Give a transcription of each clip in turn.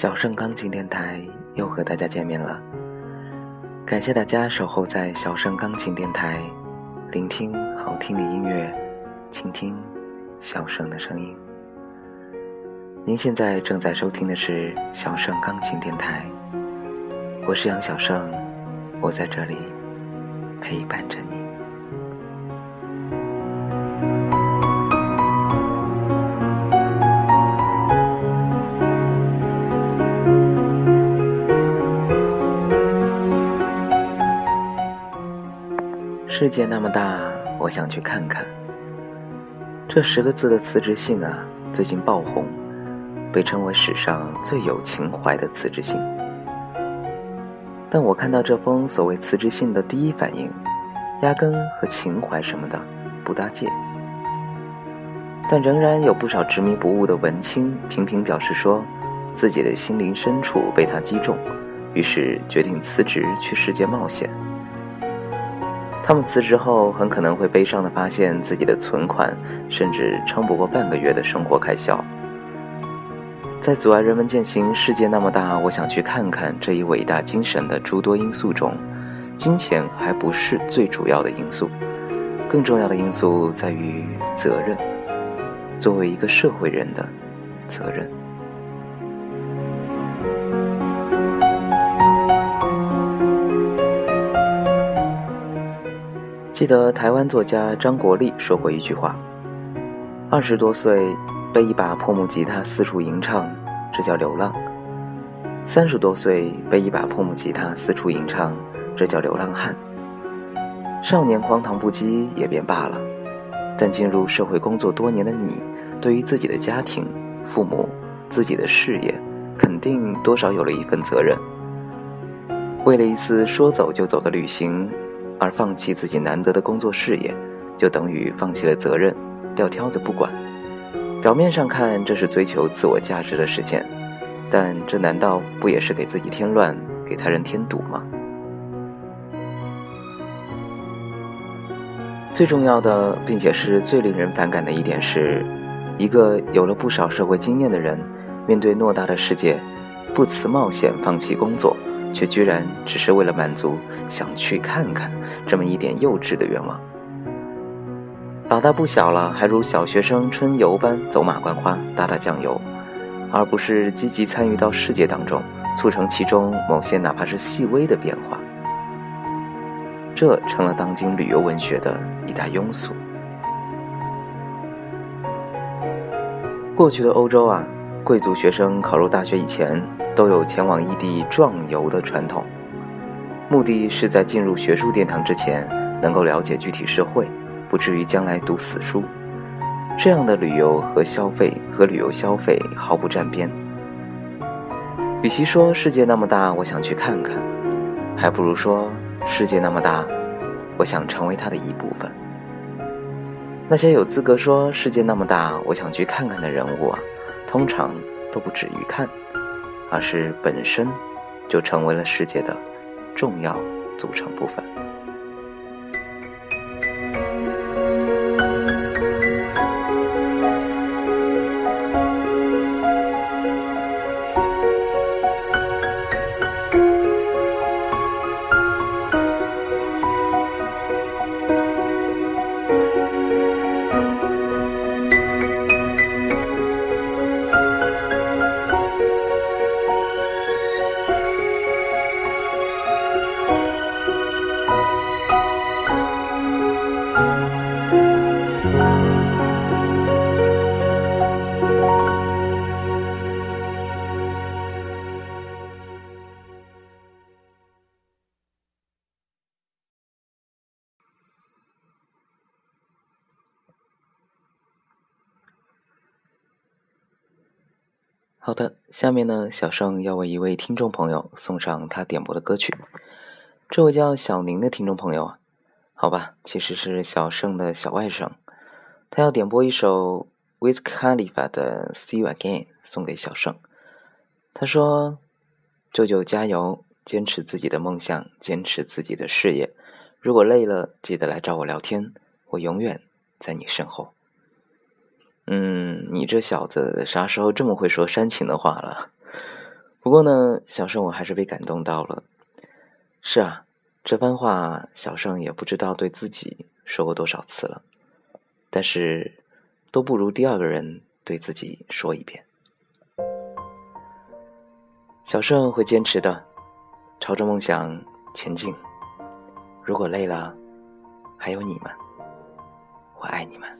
小盛钢琴电台又和大家见面了。感谢大家守候在小盛钢琴电台，聆听好听的音乐，倾听小盛的声音。您现在正在收听的是小盛钢琴电台，我是杨小盛，我在这里陪伴着你。世界那么大，我想去看看。这十个字的辞职信啊，最近爆红，被称为史上最有情怀的辞职信。但我看到这封所谓辞职信的第一反应，压根和情怀什么的不搭界。但仍然有不少执迷不悟的文青频频表示说，自己的心灵深处被他击中，于是决定辞职去世界冒险。他们辞职后，很可能会悲伤地发现自己的存款甚至撑不过半个月的生活开销。在阻碍人们践行“世界那么大，我想去看看”这一伟大精神的诸多因素中，金钱还不是最主要的因素，更重要的因素在于责任，作为一个社会人的责任。记得台湾作家张国立说过一句话：“二十多岁背一把破木吉他四处吟唱，这叫流浪；三十多岁背一把破木吉他四处吟唱，这叫流浪汉。少年荒唐不羁也便罢了，但进入社会工作多年的你，对于自己的家庭、父母、自己的事业，肯定多少有了一份责任。为了一次说走就走的旅行。”而放弃自己难得的工作事业，就等于放弃了责任，撂挑子不管。表面上看，这是追求自我价值的实现，但这难道不也是给自己添乱，给他人添堵吗？最重要的，并且是最令人反感的一点是，一个有了不少社会经验的人，面对偌大的世界，不辞冒险放弃工作。却居然只是为了满足想去看看这么一点幼稚的愿望。老大不小了，还如小学生春游般走马观花、打打酱油，而不是积极参与到世界当中，促成其中某些哪怕是细微的变化。这成了当今旅游文学的一大庸俗。过去的欧洲啊。贵族学生考入大学以前，都有前往异地壮游的传统，目的是在进入学术殿堂之前，能够了解具体社会，不至于将来读死书。这样的旅游和消费和旅游消费毫不沾边。与其说世界那么大，我想去看看，还不如说世界那么大，我想成为它的一部分。那些有资格说世界那么大，我想去看看的人物啊。通常都不止于看，而是本身就成为了世界的重要组成部分。下面呢，小盛要为一位听众朋友送上他点播的歌曲。这位叫小宁的听众朋友啊，好吧，其实是小盛的小外甥，他要点播一首 w i t h Khalifa 的 See You Again 送给小盛。他说：“舅舅加油，坚持自己的梦想，坚持自己的事业。如果累了，记得来找我聊天，我永远在你身后。”嗯，你这小子啥时候这么会说煽情的话了？不过呢，小盛我还是被感动到了。是啊，这番话小盛也不知道对自己说过多少次了，但是都不如第二个人对自己说一遍。小盛会坚持的，朝着梦想前进。如果累了，还有你们，我爱你们。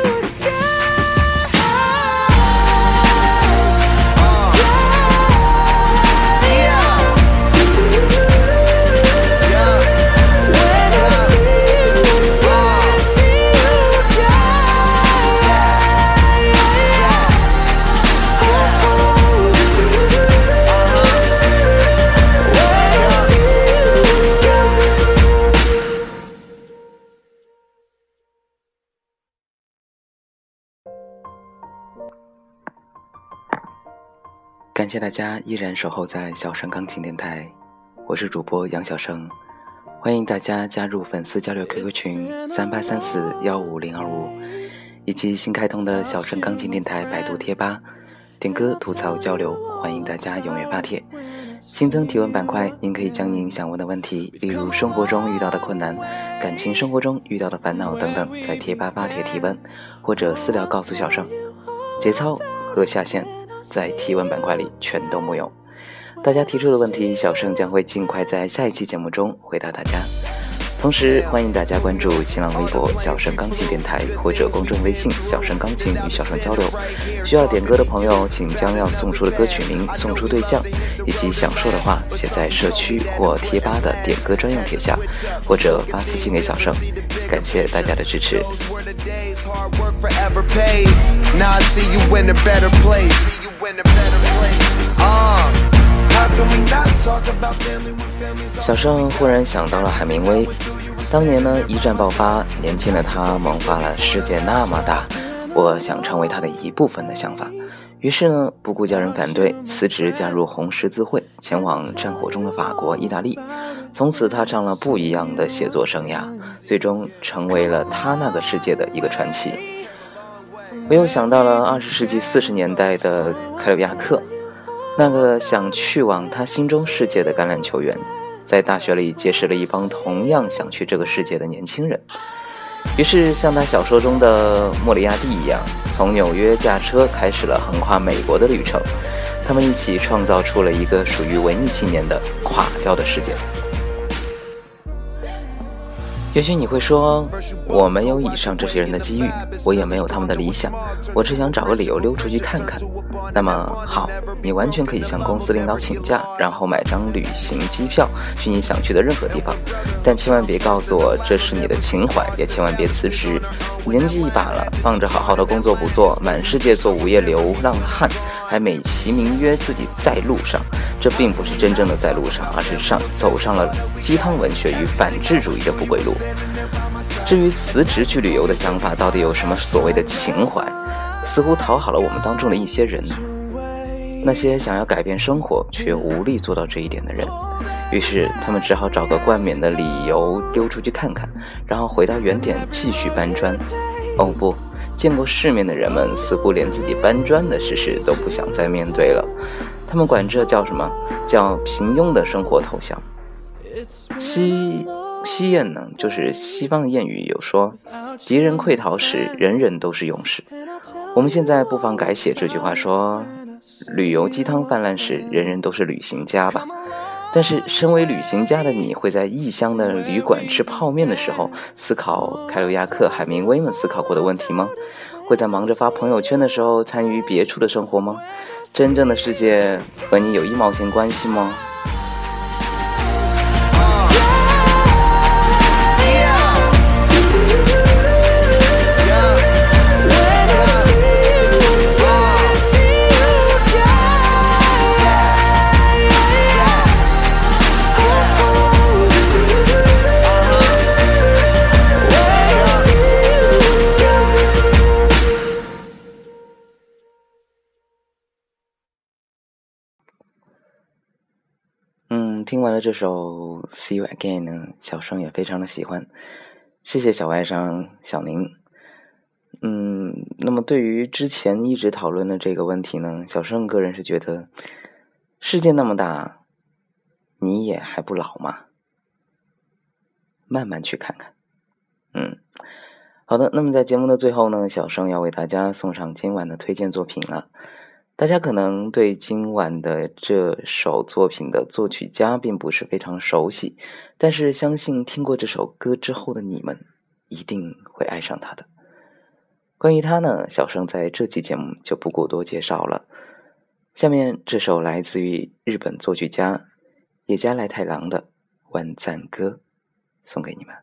感谢大家依然守候在小生钢琴电台，我是主播杨小生，欢迎大家加入粉丝交流 QQ 群三八三四幺五零二五，以及新开通的小生钢琴电台百度贴吧，点歌吐槽交流，欢迎大家踊跃发帖。新增提问板块，您可以将您想问的问题，例如生活中遇到的困难、感情生活中遇到的烦恼等等，在贴吧发帖提问，或者私聊告诉小盛。节操和下线在提问板块里全都木有。大家提出的问题，小盛将会尽快在下一期节目中回答大家。同时，欢迎大家关注新浪微博“小盛钢琴电台”或者公众微信“小盛钢琴”与小盛交流。需要点歌的朋友，请将要送出的歌曲名、送出对象以及想说的话写在社区或贴吧的点歌专用帖下，或者发私信给小盛。感谢大家的支持。小盛忽然想到了海明威，当年呢一战爆发，年轻的他萌发了“世界那么大，我想成为他的一部分”的想法。于是呢，不顾家人反对，辞职加入红十字会，前往战火中的法国、意大利，从此踏上了不一样的写作生涯，最终成为了他那个世界的一个传奇。我又想到了二十世纪四十年代的凯鲁亚克。那个想去往他心中世界的橄榄球员，在大学里结识了一帮同样想去这个世界的年轻人，于是像他小说中的莫里亚蒂一样，从纽约驾车开始了横跨美国的旅程。他们一起创造出了一个属于文艺青年的垮掉的世界。也许你会说，我没有以上这些人的机遇，我也没有他们的理想，我只想找个理由溜出去看看。那么好，你完全可以向公司领导请假，然后买张旅行机票去你想去的任何地方，但千万别告诉我这是你的情怀，也千万别辞职。年纪一把了，放着好好的工作不做，满世界做无业流浪汉，还美其名曰自己在路上。这并不是真正的在路上，而是上走上了鸡汤文学与反智主义的不归路。至于辞职去旅游的想法，到底有什么所谓的情怀？似乎讨好了我们当中的一些人，那些想要改变生活却无力做到这一点的人。于是他们只好找个冠冕的理由溜出去看看，然后回到原点继续搬砖。哦不，见过世面的人们似乎连自己搬砖的事实都不想再面对了。他们管这叫什么？叫平庸的生活投降。西西谚呢，就是西方的谚语，有说敌人溃逃时，人人都是勇士。我们现在不妨改写这句话，说旅游鸡汤泛滥时，人人都是旅行家吧。但是，身为旅行家的你，会在异乡的旅馆吃泡面的时候，思考凯鲁亚克、海明威们思考过的问题吗？会在忙着发朋友圈的时候，参与别处的生活吗？真正的世界和你有一毛钱关系吗？听完了这首《See You Again》呢，小生也非常的喜欢，谢谢小外甥小宁。嗯，那么对于之前一直讨论的这个问题呢，小生个人是觉得，世界那么大，你也还不老吗？慢慢去看看。嗯，好的，那么在节目的最后呢，小生要为大家送上今晚的推荐作品了。大家可能对今晚的这首作品的作曲家并不是非常熟悉，但是相信听过这首歌之后的你们一定会爱上他的。关于他呢，小生在这期节目就不过多介绍了。下面这首来自于日本作曲家野加来太郎的《万赞歌》，送给你们。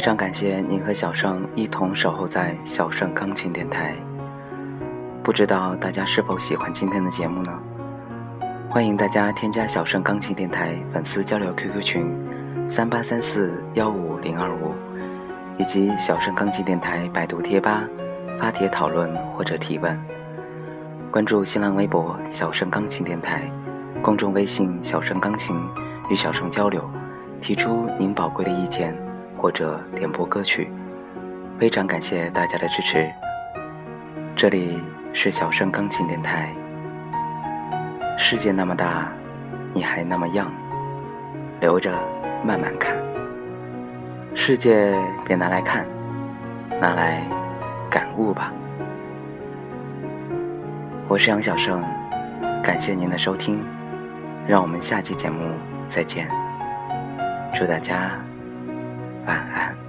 非常感谢您和小盛一同守候在小盛钢琴电台。不知道大家是否喜欢今天的节目呢？欢迎大家添加小盛钢琴电台粉丝交流 QQ 群：三八三四幺五零二五，以及小盛钢琴电台百度贴吧发帖讨论或者提问。关注新浪微博小盛钢琴电台，公众微信小盛钢琴，与小盛交流。提出您宝贵的意见，或者点播歌曲，非常感谢大家的支持。这里是小声钢琴电台。世界那么大，你还那么样，留着慢慢看。世界别拿来看，拿来感悟吧。我是杨小盛，感谢您的收听，让我们下期节目再见。祝大家。晚安。